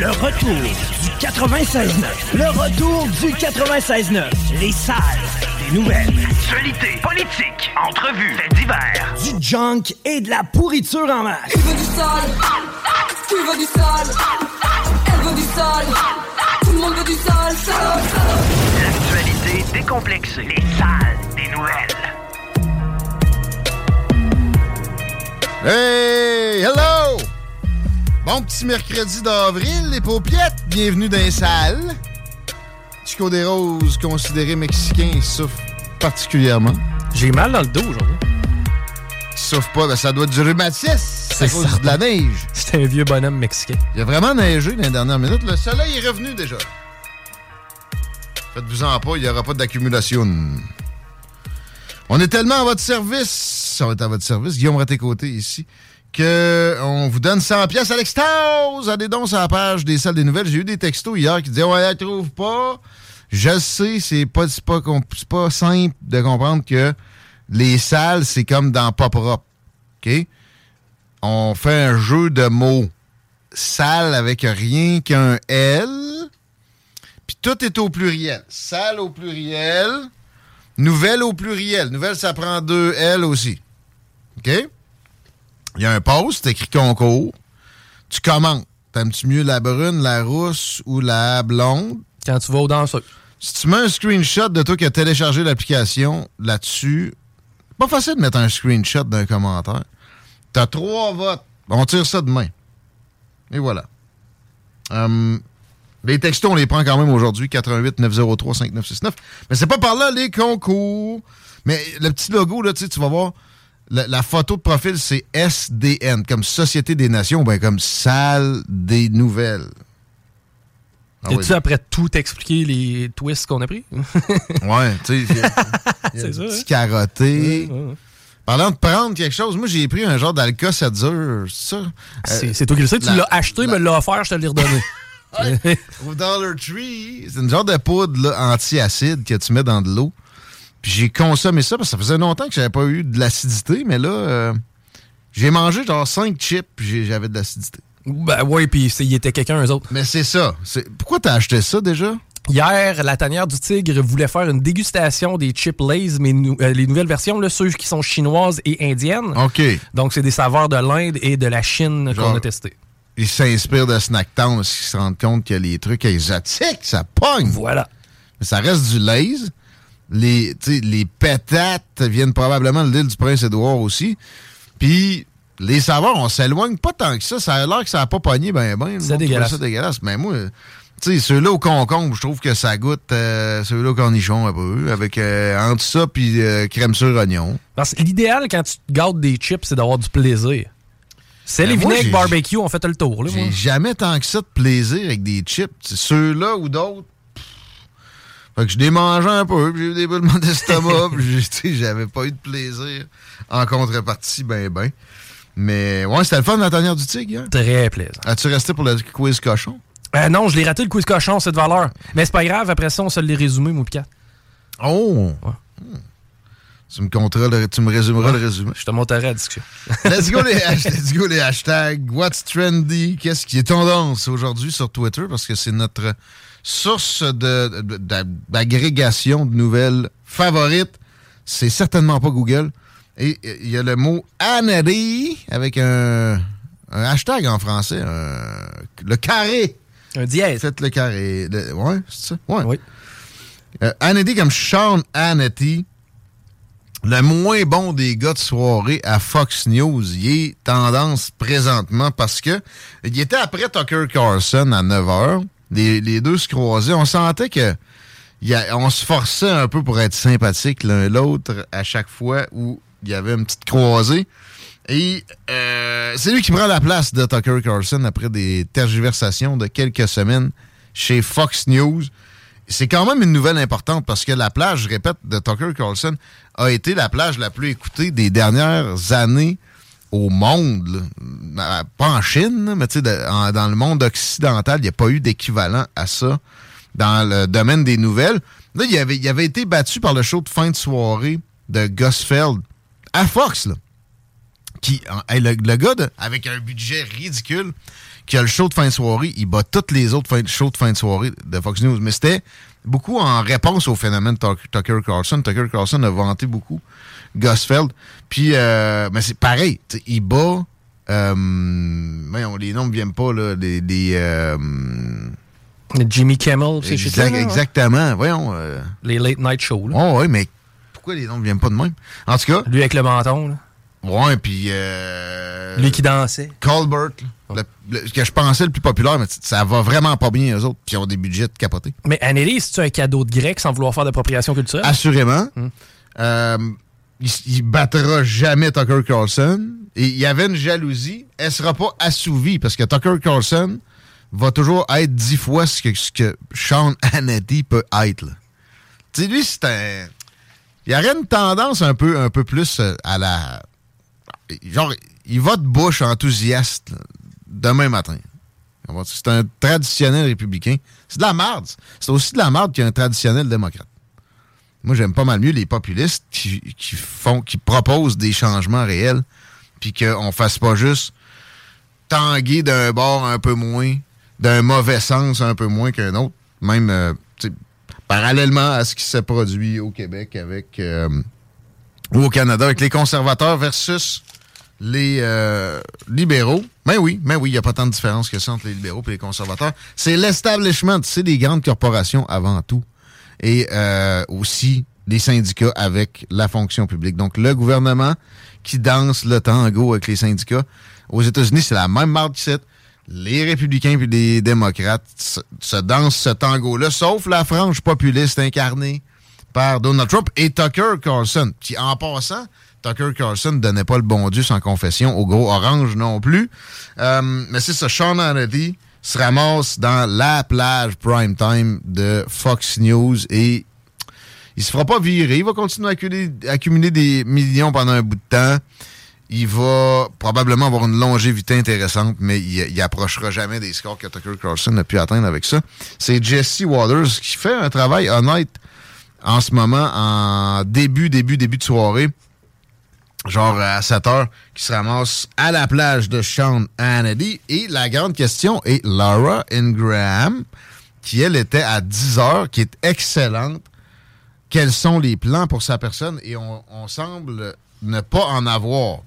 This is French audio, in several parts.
Le retour du 96.9. Le retour du 96.9. Les salles des nouvelles. Actualité, politique, entrevues, faits divers. Du junk et de la pourriture en masse. Tu veux du sale Tu veux du sale Elle veut du sale Tout le monde veut du sale, sale, sale. L'actualité décomplexée. Les salles des nouvelles. Hey, hello! Bon petit mercredi d'avril, les paupiettes, bienvenue dans les salles. Chico des Roses, considéré mexicain, souffre particulièrement. J'ai mal dans le dos aujourd'hui. Tu souffres pas, ben ça doit être du rhumatisme, c'est à cause de la neige. C'est un vieux bonhomme mexicain. Il a vraiment neigé dans les dernières minutes. Le soleil est revenu déjà. Faites-vous-en pas, il n'y aura pas d'accumulation. On est tellement à votre service, ça va être à votre service, Guillaume Raté-Côté ici, que on vous donne 100 pièces à l'extase. Allez donc sur la page des salles des nouvelles. J'ai eu des textos hier qui disaient « Ouais, elle trouve pas. » Je sais, c'est pas, pas, pas simple de comprendre que les salles, c'est comme dans Pop Rop. OK? On fait un jeu de mots salle avec rien qu'un L. Puis tout est au pluriel. Salle au pluriel. Nouvelle au pluriel. Nouvelle, ça prend deux L aussi. OK? Il y a un post, écrit concours. Tu commentes. T'aimes-tu mieux la brune, la rousse ou la blonde? Quand tu vas aux danseuses. Si tu mets un screenshot de toi qui a téléchargé l'application là-dessus, pas facile de mettre un screenshot d'un commentaire. T'as trois votes. On tire ça demain. Et voilà. Hum, les textos, on les prend quand même aujourd'hui, 88 903 5969. Mais c'est pas par là les concours. Mais le petit logo, là, tu sais, tu vas voir, la, la photo de profil, c'est SDN, comme Société des Nations, ben comme Salle des Nouvelles. Ah oui. T'es-tu après tout expliquer les twists qu'on a pris? Ouais, tu sais, il y a- il y a C'est du ça, petit hein? carotté. Ouais, ouais, ouais. Parlant de prendre quelque chose, moi j'ai pris un genre d'alcool ça dure, c'est ça? C'est toi qui le sais. Tu la- l'as acheté, me l'as offert, je te l'ai redonné. Au Dollar Tree, c'est une genre de poudre là, anti-acide que tu mets dans de l'eau. Puis j'ai consommé ça parce que ça faisait longtemps que j'avais pas eu de l'acidité, mais là, euh, j'ai mangé genre 5 chips puis j'avais de l'acidité. ben ouais, puis il était quelqu'un, eux autres. Mais c'est ça. Pourquoi t'as acheté ça déjà? Hier, la tanière du tigre voulait faire une dégustation des chips Lays, mais nou- euh, les nouvelles versions, là, ceux qui sont chinoises et indiennes. OK. Donc, c'est des saveurs de l'Inde et de la Chine qu'on a testé. Ils s'inspirent de Snacktown parce qu'ils se rendent compte que les trucs exotiques, ça pogne. Voilà. Mais ça reste du Lays. Les, les pétates viennent probablement de l'île du Prince-Édouard aussi. Puis les saveurs, on s'éloigne pas tant que ça. Ça a l'air que ça n'a pas pogné ben ben. C'est dégueulasse. ça dégueulasse. Mais moi, tu sais, ceux-là au concombre, je trouve que ça goûte euh, ceux-là au cornichon un peu. Avec euh, entre ça puis euh, crème sur oignon. Parce que l'idéal, quand tu gâtes des chips, c'est d'avoir du plaisir. C'est Ben, les moi, vinaigres barbecue, on fait le tour. J'ai jamais tant que ça de plaisir avec des chips. C'est Ceux-là ou d'autres. Fait que je les mangeais un peu, puis j'ai eu des boulements d'estomac, puis j'avais pas eu de plaisir en contrepartie, ben ben. Mais ouais, c'était le fun, la tanière du tigre, hier. Très plaisant. As-tu resté pour le quiz cochon? Euh, non, je l'ai raté le quiz cochon, cette valeur. Mais c'est pas grave, après ça, on se l'est résumé, mon picat. Oh! Hmm. Tu me le- tu me résumeras le résumé. Je te monterai la discussion. Let's go, les, let's go les hashtags. What's trendy? Qu'est-ce qui est tendance aujourd'hui sur Twitter? Parce que c'est notre source de- de- d'a- d'agrégation de nouvelles favorites. C'est certainement pas Google. Et il y a le mot Annery avec un, un hashtag en français, un- le carré Un dièse. Faites le carré. Le- ouais, c'est ça? Ouais. Oui. Euh, Hannity comme Sean Hannity, le moins bon des gars de soirée à Fox News, il est tendance présentement parce que il était après Tucker Carlson à 9h. Les, deux se croisaient. On sentait que y a- on se forçait un peu pour être sympathique l'un l'autre à chaque fois où il y avait une petite croisée. Et euh, c'est lui qui prend la place de Tucker Carlson après des tergiversations de quelques semaines chez Fox News. C'est quand même une nouvelle importante parce que la plage, je répète, de Tucker Carlson a été la plage la plus écoutée des dernières années au monde. Pas en Chine, mais de- dans le monde occidental, il n'y a pas eu d'équivalent à ça dans le domaine des nouvelles. Là, il avait, il avait été battu par le show de fin de soirée de Gosfeld à Fox, là. Qui, le, gars, avec un budget ridicule, qui a le show de fin de soirée, il bat toutes les autres shows de fin de soirée de Fox News. Mais c'était beaucoup en réponse au phénomène Tuck- Tucker Carlson. Tucker Carlson a vanté beaucoup Gosfeld. Puis, euh, mais c'est pareil. Il bat... Euh, voyons, les noms ne viennent pas, là. Les, euh, Jimmy Kimmel, c'est exact- exactement. Voyons. euh, Les late night shows. Là. Oh, oui, mais pourquoi les noms ne viennent pas de même? En tout cas, Lui avec le menton. Là. ouais, puis... Euh, Lui qui dansait. Colbert, le- le- que je pensais le plus populaire, mais ça va vraiment pas bien, eux autres, puis ils ont des budgets de capotés. Mais Anneli, c'est-tu un cadeau de grec sans vouloir faire d'appropriation culturelle? Assurément. Euh, il, il battra jamais Tucker Carlson. Et il y avait une jalousie. Elle sera pas assouvie parce que Tucker Carlson va toujours être dix fois ce que, Sean Hannity peut être. Tu sais, lui, c'est un. Il y aurait une tendance un peu, un peu plus euh, à la. Genre, il va de bouche enthousiaste demain matin. C'est un traditionnel républicain. C'est de la merde. C'est aussi de la merde qu'un traditionnel démocrate. Moi, j'aime pas mal mieux les populistes qui, qui font, qui proposent des changements réels, puis qu'on fasse pas juste tanguer d'un bord un peu moins, d'un mauvais sens un peu moins qu'un autre, même euh, parallèlement à ce qui s'est produit au Québec avec euh, ou au Canada avec les conservateurs versus les euh, libéraux. Mais oui, mais oui, il n'y a pas tant de différence que ça entre les libéraux et les conservateurs. C'est l'establishment, c'est les grandes corporations avant tout. Et euh, aussi les syndicats avec la fonction publique. Donc, le gouvernement qui danse le tango avec les syndicats. Aux États-Unis, c'est la même marque Les républicains puis les démocrates se, se dansent ce tango-là, sauf la frange populiste incarnée par Donald Trump et Tucker Carlson. Qui, en passant, Tucker Carlson ne donnait pas le bon Dieu sans confession au gros orange non plus. Euh, mais c'est ça, Sean Hannity se ramasse dans la plage prime time de Fox News et il se fera pas virer. Il va continuer à accumuler, des millions pendant un bout de temps. Il va probablement avoir une longévité intéressante, mais il, il approchera jamais des scores que Tucker Carlson a pu atteindre avec ça. C'est Jesse Waters qui fait un travail honnête en ce moment, en début, début, début de soirée, genre à 7 heures, qui se ramasse à la plage de Sean Hannity. Et la grande question est Laura Ingraham, qui elle était à 10 heures, qui est excellente. Quels sont les plans pour sa personne? Et on, semble ne pas en avoir.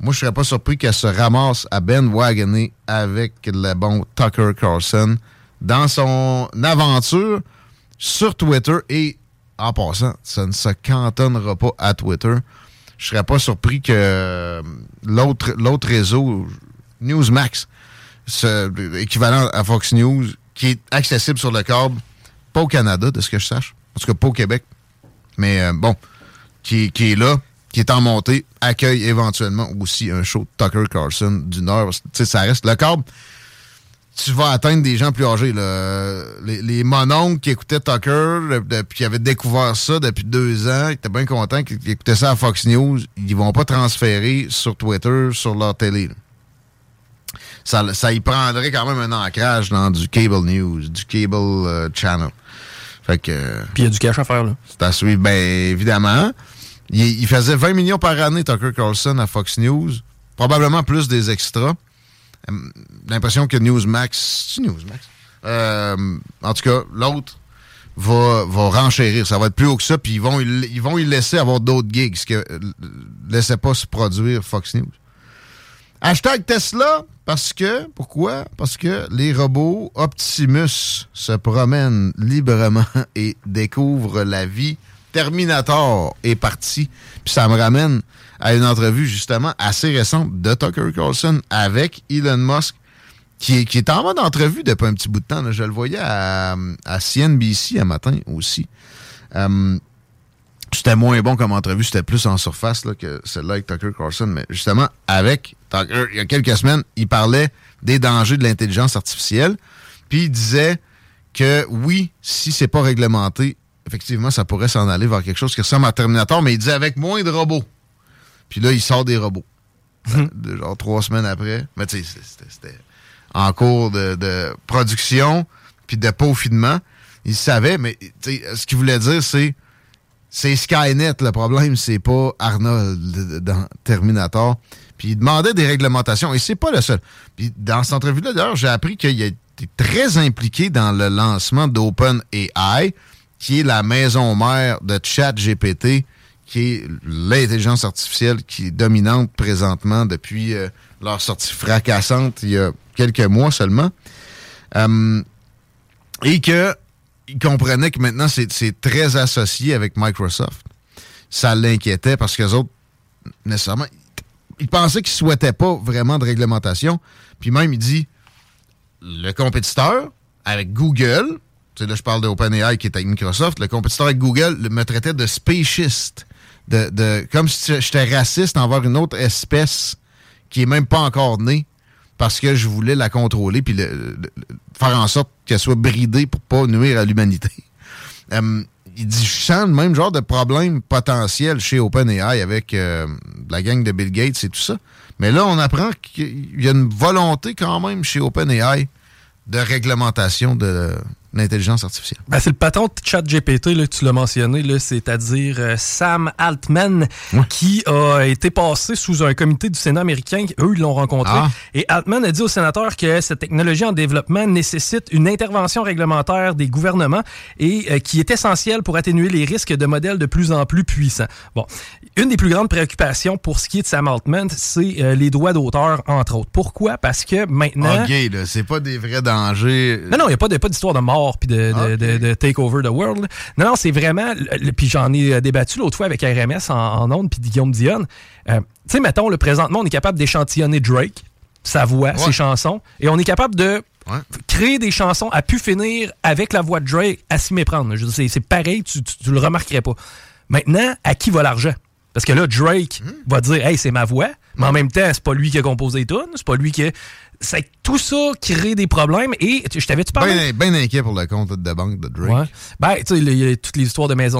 Moi, je serais pas surpris qu'elle se ramasse à Ben Wagoner avec le bon Tucker Carlson dans son aventure sur Twitter et en passant, ça ne se cantonnera pas à Twitter. Je serais pas surpris que euh, l'autre l'autre réseau, Newsmax, équivalent à Fox News, qui est accessible sur le câble, pas au Canada, de ce que je sache, en tout cas pas au Québec, mais euh, bon, qui, qui est là, qui est en montée, accueille éventuellement aussi un show Tucker Carlson. Tu sais, ça reste le câble tu vas atteindre des gens plus âgés. Là. Les, les mononcles qui écoutaient Tucker, depuis qui avaient découvert ça depuis deux ans, qui étaient bien contents, qui, qui écoutaient ça à Fox News, ils vont pas transférer sur Twitter, sur leur télé. là. Ça, ça y prendrait quand même un ancrage dans du cable news, du cable euh, channel. Fait que... euh, Puis il y a du cash à faire, là. c'est à suivre, bien évidemment. Il, il faisait 20 millions par année, Tucker Carlson, à Fox News. Probablement plus des extras. Euh, L'impression que Newsmax. C'est Newsmax? Euh, en tout cas, l'autre va, va renchérir. Ça va être plus haut que ça, puis ils vont, ils vont y laisser avoir d'autres gigs, ce que euh, laissait pas se produire Fox News. Hashtag Tesla, Parce que, pourquoi? Parce que les robots Optimus se promènent librement et découvrent la vie. Terminator est parti. Puis ça me ramène à une entrevue justement assez récente de Tucker Carlson avec Elon Musk, qui est, qui est en mode entrevue depuis un petit bout de temps. Je le voyais à, à CNBC un matin aussi. Euh, c'était moins bon comme entrevue, c'était plus en surface que celle-là avec Tucker Carlson. Mais justement, avec Tucker, il y a quelques semaines, il parlait des dangers de l'intelligence artificielle. Puis il disait que oui, si c'est pas réglementé, effectivement, ça pourrait s'en aller vers quelque chose qui ressemble à Terminator, mais il disait avec moins de robots. Puis là, il sort des robots. De genre trois semaines après. Mais tu sais, c'était- en cours de, de production, puis de peaufinement. Il savait, mais ce qu'il voulait dire, c'est c'est Skynet le problème, c'est pas Arnold dans Terminator. Puis il demandait des réglementations et c'est pas le seul. Puis dans cette entrevue-là, d'ailleurs, j'ai appris qu'il a été très impliqué dans le lancement d'OpenAI, qui est la maison mère de ChatGPT, qui est l'intelligence artificielle qui est dominante présentement depuis euh, leur sortie fracassante il y a quelques mois seulement. Euh, et que il comprenait que maintenant c'est très associé avec Microsoft. Ça l'inquiétait parce que les autres, nécessairement, ils pensaient qu'ils ne souhaitaient pas vraiment de réglementation. Puis même, il dit le compétiteur avec Google, là je parle d'OpenAI qui est avec Microsoft, le compétiteur avec Google le- me traitait de spéciste, de, de, comme si j'étais raciste envers une autre espèce qui est même pas encore née parce que je voulais la contrôler puis le- faire en sorte qu'elle soit bridée pour pas nuire à l'humanité. Euh, il dit, je sens le même genre de problème potentiel chez OpenAI avec euh, la gang de Bill Gates et tout ça. Mais là, on apprend qu'il y a une volonté quand même chez OpenAI de réglementation de l'intelligence artificielle. Ben, c'est le patron de ChatGPT, là, que tu l'as mentionné, là, c'est-à-dire euh, Sam Altman, qui a été passé sous un comité du Sénat américain. Eux, ils l'ont rencontré. Ah. Et Altman a dit aux sénateurs que cette technologie en développement nécessite une intervention réglementaire des gouvernements et euh, qui est essentielle pour atténuer les risques de modèles de plus en plus puissants. Bon, une des plus grandes préoccupations pour ce qui est de Sam Altman, c'est euh, les droits d'auteur, entre autres. Pourquoi? Parce que maintenant... OK, là, c'est pas des vrais dangers. Non, non, il n'y a pas de- pas d'histoire de mort puis de, de, de- de take over the world. là. Non, non, c'est vraiment. Puis j'en ai euh, débattu l'autre fois avec RMS en, en ondes puis Guillaume Dionne. Euh, tu sais, mettons, le présentement, on est capable d'échantillonner Drake, sa voix, ses chansons, et on est capable de créer des chansons à pu finir avec la voix de Drake à s'y méprendre. C'est- c'est pareil, tu, tu, tu le remarquerais pas. Maintenant, à qui va l'argent? Parce que là, Drake va dire, hey, c'est ma voix, mais en même temps, c'est pas lui qui a composé les tunes, c'est pas lui qui. C'est que tout ça crée des problèmes. Et je t'avais-tu parlé? Bien ben inquiet pour le compte de banque de Drake. Ouais. Ben, tu sais, il y a toutes les histoires de maison.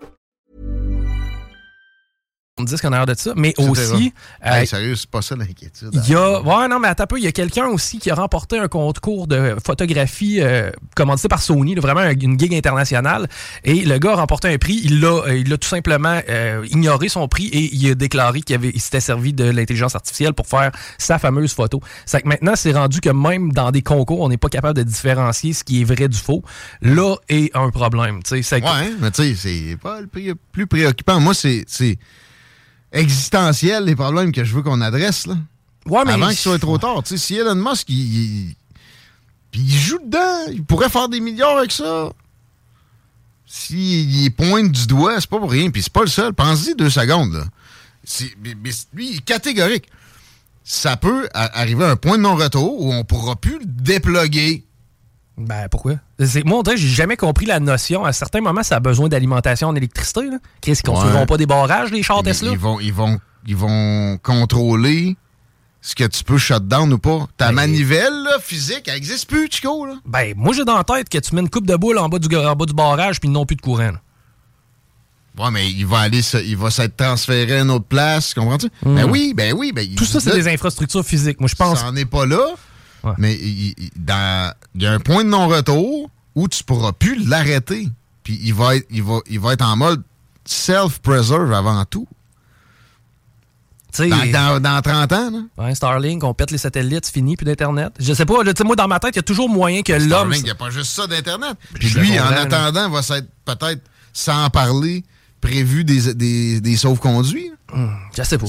Me dit qu'on a l'air de ça. Mais aussi. Hey, euh, sérieux, c'est pas ça l'inquiétude. Il y a, ouais, non, mais attends un peu. Il y a quelqu'un aussi qui a remporté un concours de photographie euh, commandité par Sony, là, vraiment un- une gig internationale. Et le gars a remporté un prix. Il l'a, euh, il l'a tout simplement euh, ignoré son prix et il a déclaré qu'il avait, il s'était servi de l'intelligence artificielle pour faire sa fameuse photo. C'est que maintenant, c'est rendu que même dans des concours, on n'est pas capable de différencier ce qui est vrai du faux. Là est un problème. tu sais. C'est Ouais, mais tu sais, c'est pas le plus préoccupant. Moi, c'est c'est existentiel les problèmes que je veux qu'on adresse, là. Ouais, mais- Avant qu'il soit trop tard. Tu sais, si Elon Musk, il, il- puis il joue dedans, il pourrait faire des milliards avec ça. S'il pointe du doigt, c'est pas pour rien. Puis c'est pas le seul. Pense-y deux secondes, là. Mais- mais lui, il est catégorique. ça peut arriver à un point de non-retour où on pourra plus le déploguer. Ben, pourquoi? Moi, on dirait j'ai jamais compris la notion. À certains moments, ça a besoin d'alimentation en électricité. Là. Chris, ils construiront Ouais. pas des barrages, les chars Tesla? Ils vont, ils, vont, ils vont contrôler ce que tu peux shut down ou pas. Ta Ben- manivelle là, physique, elle n'existe plus, Chico. Là. Ben, moi, j'ai dans la tête que tu mets une coupe de boule en bas du, en bas du barrage puis ils n'ont plus de courant. là. Ouais, mais il va aller, il va s'être transféré à une autre place, comprends-tu? Ben oui, ben oui. Ben, Hmm. Tout ça, c'est des infrastructures physiques. Moi, je pense. Ça n'en est pas là, Ouais. mais il, il- dans- il y a un point de non-retour où tu pourras plus l'arrêter. Puis il va, être, il, va, il va être en mode self-preserve avant tout. Dans, dans, dans 30 ans, là. ouais, Starlink, on pète les satellites, fini, plus d'Internet. Je sais pas, là, moi, dans ma tête, il y a toujours moyen que l'homme. Il n'y a pas juste ça d'Internet. Puis lui, en comprends, là. attendant, va s'être peut-être, sans parler, prévu des, des, des sauve-conduits. Là. Je sais pas.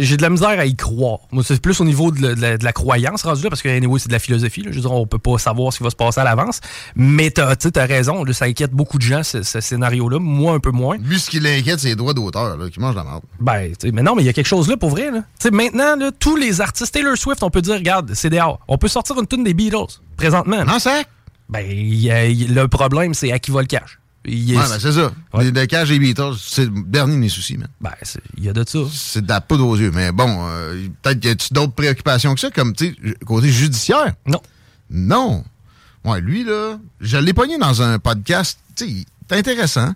J'ai- de la misère à y croire. Moi, c'est plus au niveau de la, de la- de la croyance rendu là, parce que anyway, c'est de la philosophie. là. Je veux dire, on peut pas savoir ce qui va se passer à l'avance. Mais t'as tu t'as raison, là, ça inquiète beaucoup de gens, ce, ce scénario-là. Moi, un peu moins. Lui, ce qui l'inquiète, c'est les droits d'auteur, là, qui mangent la merde. Ben, mais non, mais il y a quelque chose là pour vrai. Là. Tu sais, maintenant, là, tous les artistes, Taylor Swift, on peut dire, regarde, c'est dehors. On peut sortir une tune des Beatles, présentement. Non, c'est Ben, y a- le problème, c'est à qui va le cash. Il y a- Ouais, ben, c'est ça. Ouais. Les et Beatles, c'est le dernier de mes soucis, man. ben, il y a de ça. C'est de la poudre aux yeux. Mais bon, euh, peut-être qu'il y a d'autres préoccupations que ça, comme, tu sais, côté judiciaire? Non. Non. Ouais, lui, là, je l'ai pogné dans un podcast, tu sais, intéressant,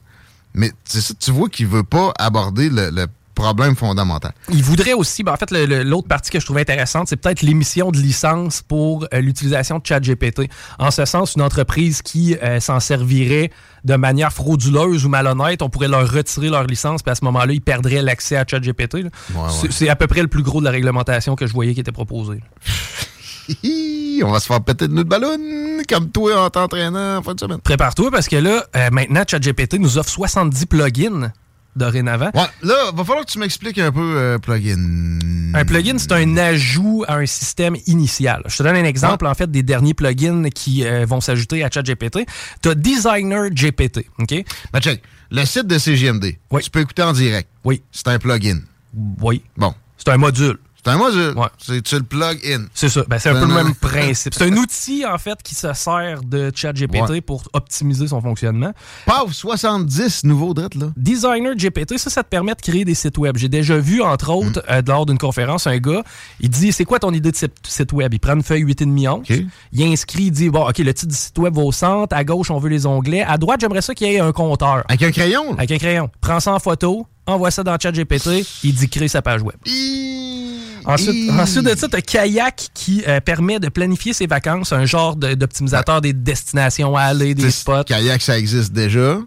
mais c'est ça, tu vois qu'il veut pas aborder le, le problème fondamental. Il voudrait aussi, ben, en fait, l'autre partie que je trouvais intéressante, c'est peut-être l'émission de licence pour euh, l'utilisation de ChatGPT. En ce sens, une entreprise qui euh, s'en servirait de manière frauduleuse ou malhonnête, on pourrait leur retirer leur licence, puis à ce moment-là, ils perdraient l'accès à ChatGPT. Ouais, C'est- ouais. C'est à peu près le plus gros de la réglementation que je voyais qui était proposée. On va se faire péter de nous de ballon, comme toi en t'entraînant en fin de semaine. Prépare-toi parce que là, euh, maintenant, ChatGPT nous offre 70 plugins dorénavant. Ouais, là, va falloir que tu m'expliques un peu euh, plugin. Un plugin, c'est un ajout à un système initial. Je te donne un exemple, en fait, des derniers plugins qui euh, vont s'ajouter à ChatGPT. Tu as Designer GPT, OK? Ben, check. Le site de CGMD, Oui. tu peux écouter en direct. Oui. C'est un plugin. Oui. Bon. C'est un module. C'est un module. Ouais. C'est, tu le plug in. C'est ça. Ben, c'est un peu le Ben, même principe. C'est un outil, en fait, qui se sert de ChatGPT Ouais. pour optimiser son fonctionnement. Paf, 70 nouveaux drettes, là. Designer GPT, ça, ça te permet de créer des sites web. J'ai déjà vu, entre autres, Mm. euh, lors d'une conférence, un gars, il dit C'est quoi ton idée de site, web? Il prend une feuille 8,5 onces, OK. il inscrit, il dit Bon, OK, le titre du site web va au centre, à gauche, on veut les onglets, à droite, j'aimerais ça qu'il y ait un compteur. Avec un crayon, là. Avec un crayon. Prends ça en photo, envoie ça dans ChatGPT, il dit Crée sa page web. Ensuite, ensuite de ça, tu as Kayak qui euh, permet de planifier ses vacances, un genre de- d'optimisateur des destinations à aller, des spots. Kayak, ça existe déjà.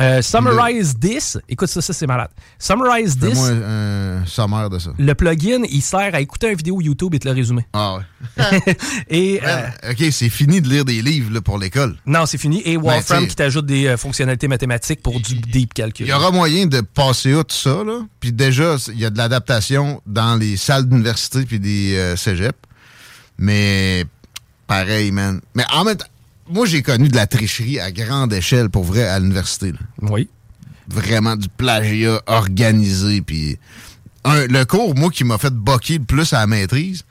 Euh, Summarize This, écoute ça, ça c'est malade. Summarize This, Fais-moi un sommaire de ça. le plugin, il sert à écouter une vidéo YouTube et te le résumer. Ah ouais. Et euh, OK, c'est fini de lire des livres là, pour l'école. non, c'est fini. Et Wolfram t'sais- qui t'ajoute des euh, fonctionnalités mathématiques pour du deep calcul. Il y aura moyen de passer outre ça, là. Puis déjà, il y a de l'adaptation dans les salles d'université puis des cégeps. Mais pareil, man. Mais en même temps, moi, j'ai connu de la tricherie à grande échelle, pour vrai, à l'université. Oui. Vraiment du plagiat organisé. Puis un- le cours, moi, qui m'a fait boquer le plus à la maîtrise,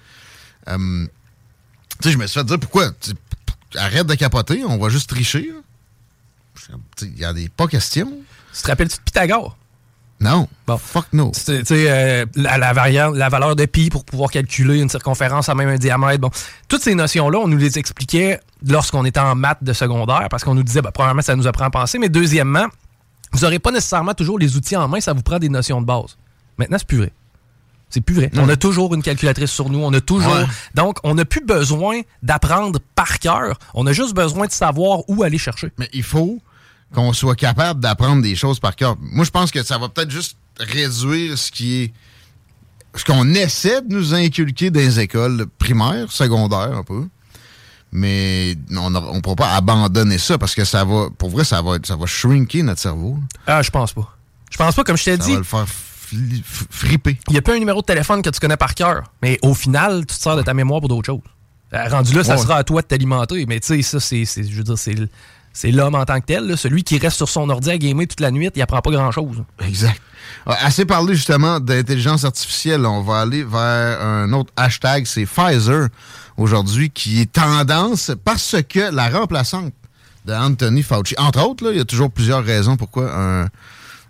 euh, tu sais, je me suis fait dire, pourquoi? Arrête de capoter, on va juste tricher. Il y a des pas questions. Tu te rappelles-tu de Pythagore? Non. Bon. Fuck no. Tu sais, euh, la, la, variante, la valeur de pi pour pouvoir calculer une circonférence à même un diamètre. Bon, toutes ces notions-là, on nous les expliquait lorsqu'on était en maths de secondaire parce qu'on nous disait, ben, premièrement, ça nous apprend à penser, mais deuxièmement, vous n'aurez pas nécessairement toujours les outils en main, ça vous prend des notions de base. Maintenant, c'est plus vrai. C'est plus vrai. On a toujours une calculatrice sur nous, on a toujours. Ouais. Donc, on n'a plus besoin d'apprendre par cœur. On a juste besoin de savoir où aller chercher. Mais il faut qu'on soit capable d'apprendre des choses par cœur. Moi, je pense que ça va peut-être juste réduire ce qui est. ce qu'on essaie de nous inculquer dans les écoles primaires, secondaires un peu. Mais on ne pourra pas abandonner ça parce que ça va. Pour vrai, ça va, ça va shrinker notre cerveau. Ah, je pense pas. Je pense pas, comme je t'ai Ça dit. va le faire. Il n'y a pas un numéro de téléphone que tu connais par cœur. Mais au final, tu te sers de ta mémoire pour d'autres choses. Euh, rendu là, ça Ouais. sera à toi de t'alimenter. Mais tu sais, ça, c'est, c'est- je veux dire, c'est, c'est l'homme en tant que tel. Celui qui reste sur son ordi à gamer toute la nuit, il apprend pas grand-chose. Exact. Assez parlé justement d'intelligence artificielle. On va aller vers un autre hashtag, c'est Pfizer aujourd'hui, qui est tendance parce que la remplaçante de Anthony Fauci, entre autres, il y a toujours plusieurs raisons pourquoi un,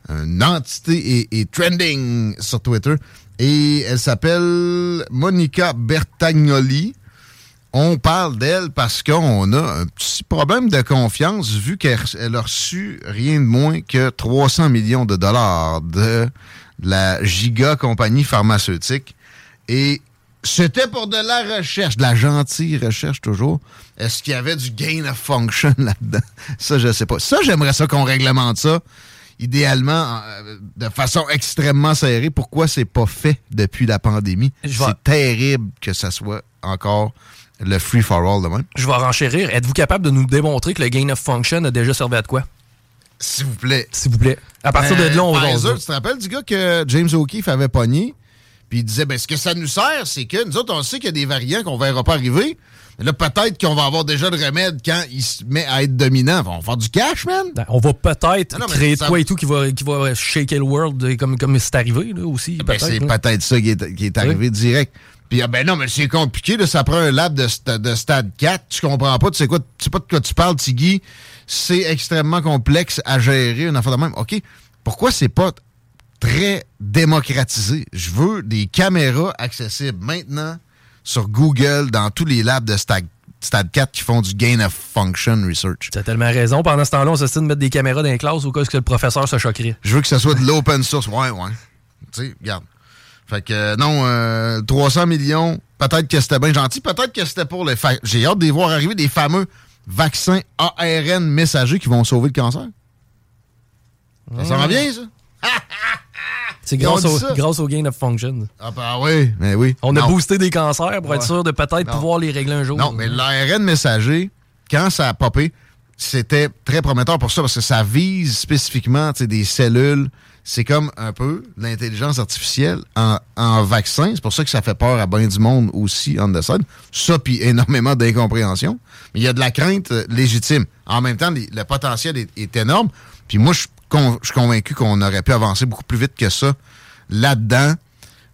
une entité est trending sur Twitter. Et elle s'appelle Monica Bertagnoli. On parle d'elle parce qu'on a un petit problème de confiance vu qu'elle elle a reçu rien de moins que 300 millions de dollars de la giga compagnie pharmaceutique. Et c'était pour de la recherche, de la gentille recherche toujours. Est-ce qu'il y avait du gain of function là-dedans? Ça, je sais pas. Ça, j'aimerais ça qu'on réglemente ça. Idéalement, euh, de façon extrêmement serrée. Pourquoi c'est pas fait depuis la pandémie? C'est terrible que ça soit encore le free-for-all de même. Je vais renchérir. Êtes-vous capable de nous démontrer que le gain of function a déjà servi à de quoi? S'il vous plaît. S'il vous plaît. À partir de là, on va tu te rappelles du gars que James O'Keefe avait pogné? Puis il disait, ben, ce que ça nous sert, c'est que nous autres, on sait qu'il y a des variants qu'on verra pas arriver. Mais là, peut-être qu'on va avoir déjà le remède quand il se met à être dominant. On va faire du cash, man. Ben, On va peut-être Ah créer de quoi et tout qui va, qui va shaker le world euh, comme, comme c'est arrivé là, aussi. Ben, c'est là. peut-être ça qui est, qui est arrivé direct. Puis, ah, ben non, mais c'est compliqué, là, ça prend un lab de, sta- de stade 4. Tu comprends pas, tu sais quoi, tu sais pas de quoi tu parles, Tiggy. C'est extrêmement complexe à gérer, une affaire de même. OK, pourquoi c'est pas très démocratisé? Je veux des caméras accessibles maintenant sur Google, dans tous les labs de stade, stade 4 qui font du gain of function research. Tu as tellement raison. Pendant ce temps-là, on s'essaie de mettre des caméras dans les classes au cas où est-ce que le professeur se choquerait. Je veux que ce soit de l'open source. Ouais, ouais. Tu sais, regarde. Fait que non, euh, 300 millions, peut-être que c'était bien gentil, peut-être que c'était pour les... J'ai hâte de les voir arriver des fameux vaccins ARN messagers qui vont sauver le cancer. Ça s'en va bien, ça? C'est grâce, au- ça. grâce au gain of function. Ah ben oui, mais oui. On a boosté des cancers pour être sûr de peut-être pouvoir les régler un jour. Non, mais l'ARN messager, quand ça a popé, c'était très prometteur pour ça parce que ça vise spécifiquement des cellules. C'est comme un peu l'intelligence artificielle en, en vaccin. C'est pour ça que ça fait peur à bien du monde aussi on. Ça, puis énormément d'incompréhension. Mais il y a de la crainte euh, légitime. En même temps, le potentiel est, est énorme. Puis moi, je suis con- je suis convaincu qu'on aurait pu avancer beaucoup plus vite que ça là-dedans.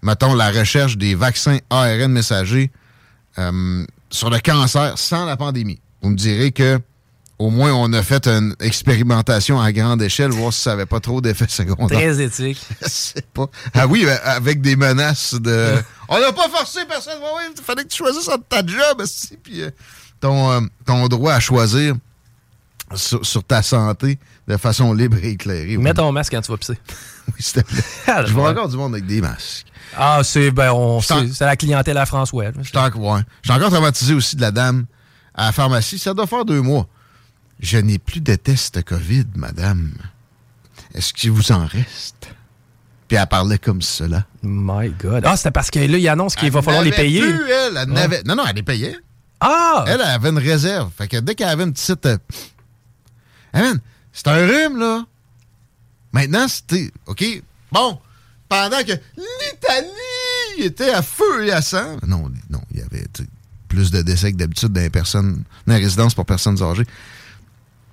Mettons, la recherche des vaccins ARN messagers euh, sur le cancer sans la pandémie. Vous me direz que au moins on a fait une expérimentation à grande échelle, voir si ça n'avait pas trop d'effets secondaires. Très éthique. Je sais pas. Ah oui, ben, avec des menaces de. on n'a pas forcé personne. Il fallait que tu choisisses entre ta job, aussi, puis euh, ton, euh, ton droit à choisir sur, sur ta santé de façon libre et éclairée. Mets Oui, ton masque quand tu vas pisser. oui, s'il te plaît. Ah, Je vois encore du monde avec des masques. Ah, c'est ben, on- c'est la clientèle à François. Je suis encore, ouais. Je suis encore traumatisé aussi de la dame à la pharmacie. Ça doit faire deux mois. Je n'ai plus de test COVID, madame. Est-ce qu'il vous en reste? Puis elle parlait comme cela. My God. Ah, c'était parce que là, il annonce qu'il va falloir les payer. plus, elle, Non, non, elle les payait. Ah! Elle, elle avait une réserve. Fait que dès qu'elle avait une petite. euh, Hey, man, c'est un rhume, là. Maintenant, c'était. OK. Bon. Pendant que l'Italie était à feu et à sang. Non, non, il y avait plus de décès que d'habitude dans les personnes. Dans les résidences pour personnes âgées.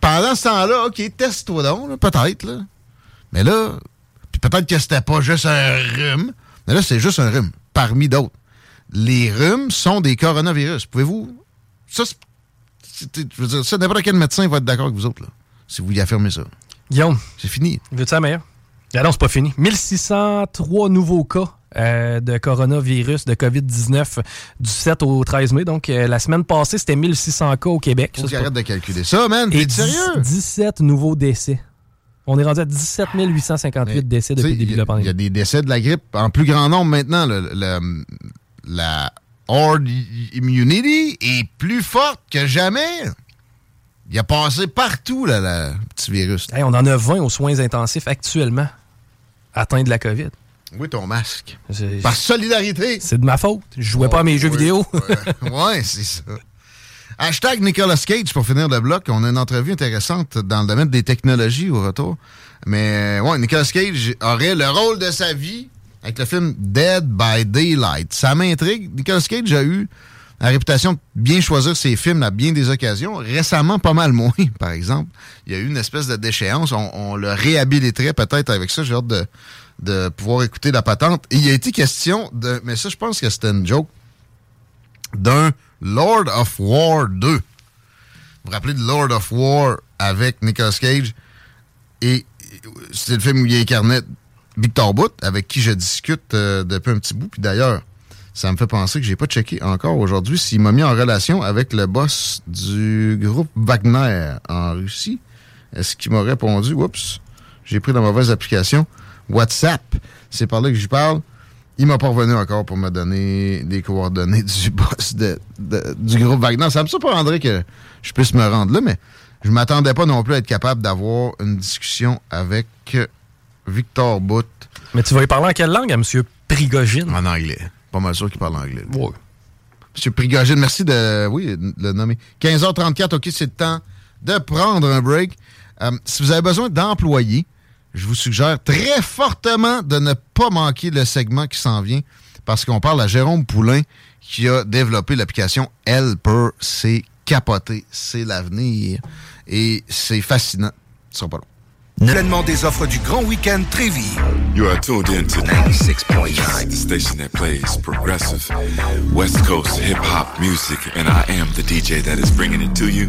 Pendant ce temps-là, OK, teste-toi donc, peut-être, là. Mais là, puis peut-être que c'était pas juste un rhume. Mais là, c'est juste un rhume, parmi d'autres. Les rhumes sont des coronavirus. Pouvez-vous. Ça, c'est- c'est- je veux dire, ça, n'importe quel médecin va être d'accord avec vous autres, là. Si vous y affirmez ça. Guillaume, C'est fini. veux-tu la meilleure? Ah non, c'est pas fini. 1603 nouveaux cas euh, de coronavirus, de COVID-19 du 7 au 13 mai. Donc, euh, la semaine passée, c'était 1600 cas au Québec. Faut Ça, pas- arrête de calculer ça, man. T'es 10 sérieux? 17 nouveaux décès. On est rendu à 17 858 décès depuis le début de la pandémie. Il y a des décès de la grippe en plus grand nombre maintenant. Le- le- la horde immunity est plus forte que jamais. Il a passé partout, là, le petit virus. Hey, on en a 20 aux soins intensifs actuellement atteints de la COVID. Oui, ton masque. Par solidarité. c'est de ma faute. Je jouais pas à mes jeux vidéo. ouais, ouais, c'est ça. Hashtag Nicolas Cage pour finir le bloc. On a une entrevue intéressante dans le domaine des technologies au retour. Mais ouais, Nicolas Cage aurait le rôle de sa vie avec le film Dead by Daylight. Ça m'intrigue. Nicolas Cage a eu la réputation de bien choisir ses films à bien des occasions. Récemment, pas mal moins, par exemple. Il y a eu une espèce de déchéance. On, on le réhabiliterait peut-être avec ça. J'ai hâte de, de pouvoir écouter la patente. Et il a été question de... Mais ça, je pense que c'était une joke. D'un Lord of War 2. Vous vous rappelez de Lord of War avec Nicolas Cage? Et c'était le film où il incarnait Victor Bout, avec qui je discute euh, depuis un petit bout. Puis d'ailleurs, ça me fait penser que j'ai pas checké encore aujourd'hui s'il m'a mis en relation avec le boss du groupe Wagner en Russie. Est-ce qu'il m'a répondu? Oups, j'ai pris la mauvaise application. WhatsApp, c'est par là que j'y parle. Il m'a pas revenu encore pour me donner les coordonnées du boss de, de- du groupe Wagner. Ça me surprendrait que je puisse me rendre là, mais je m'attendais pas non plus à être capable d'avoir une discussion avec Victor Bout. Mais tu vas y parler en quelle langue à M. Prigogine? En anglais. Pas mal sûr qu'il parle anglais. Ouais. Monsieur Prigogine, merci de oui, de le nommer. 15h34, OK, c'est le temps de prendre un break. Euh, si vous avez besoin d'employés, je vous suggère très fortement de ne pas manquer le segment qui s'en vient parce qu'on parle à Jérôme Poulain qui a développé l'application Helper. C'est capoté, c'est l'avenir et c'est fascinant. Ce sera pas long. Pleinement des offres du grand week-end Trévis. You are tuned in to 96.9, the station that plays progressive West Coast hip hop music, and I am the DJ that is bringing it to you.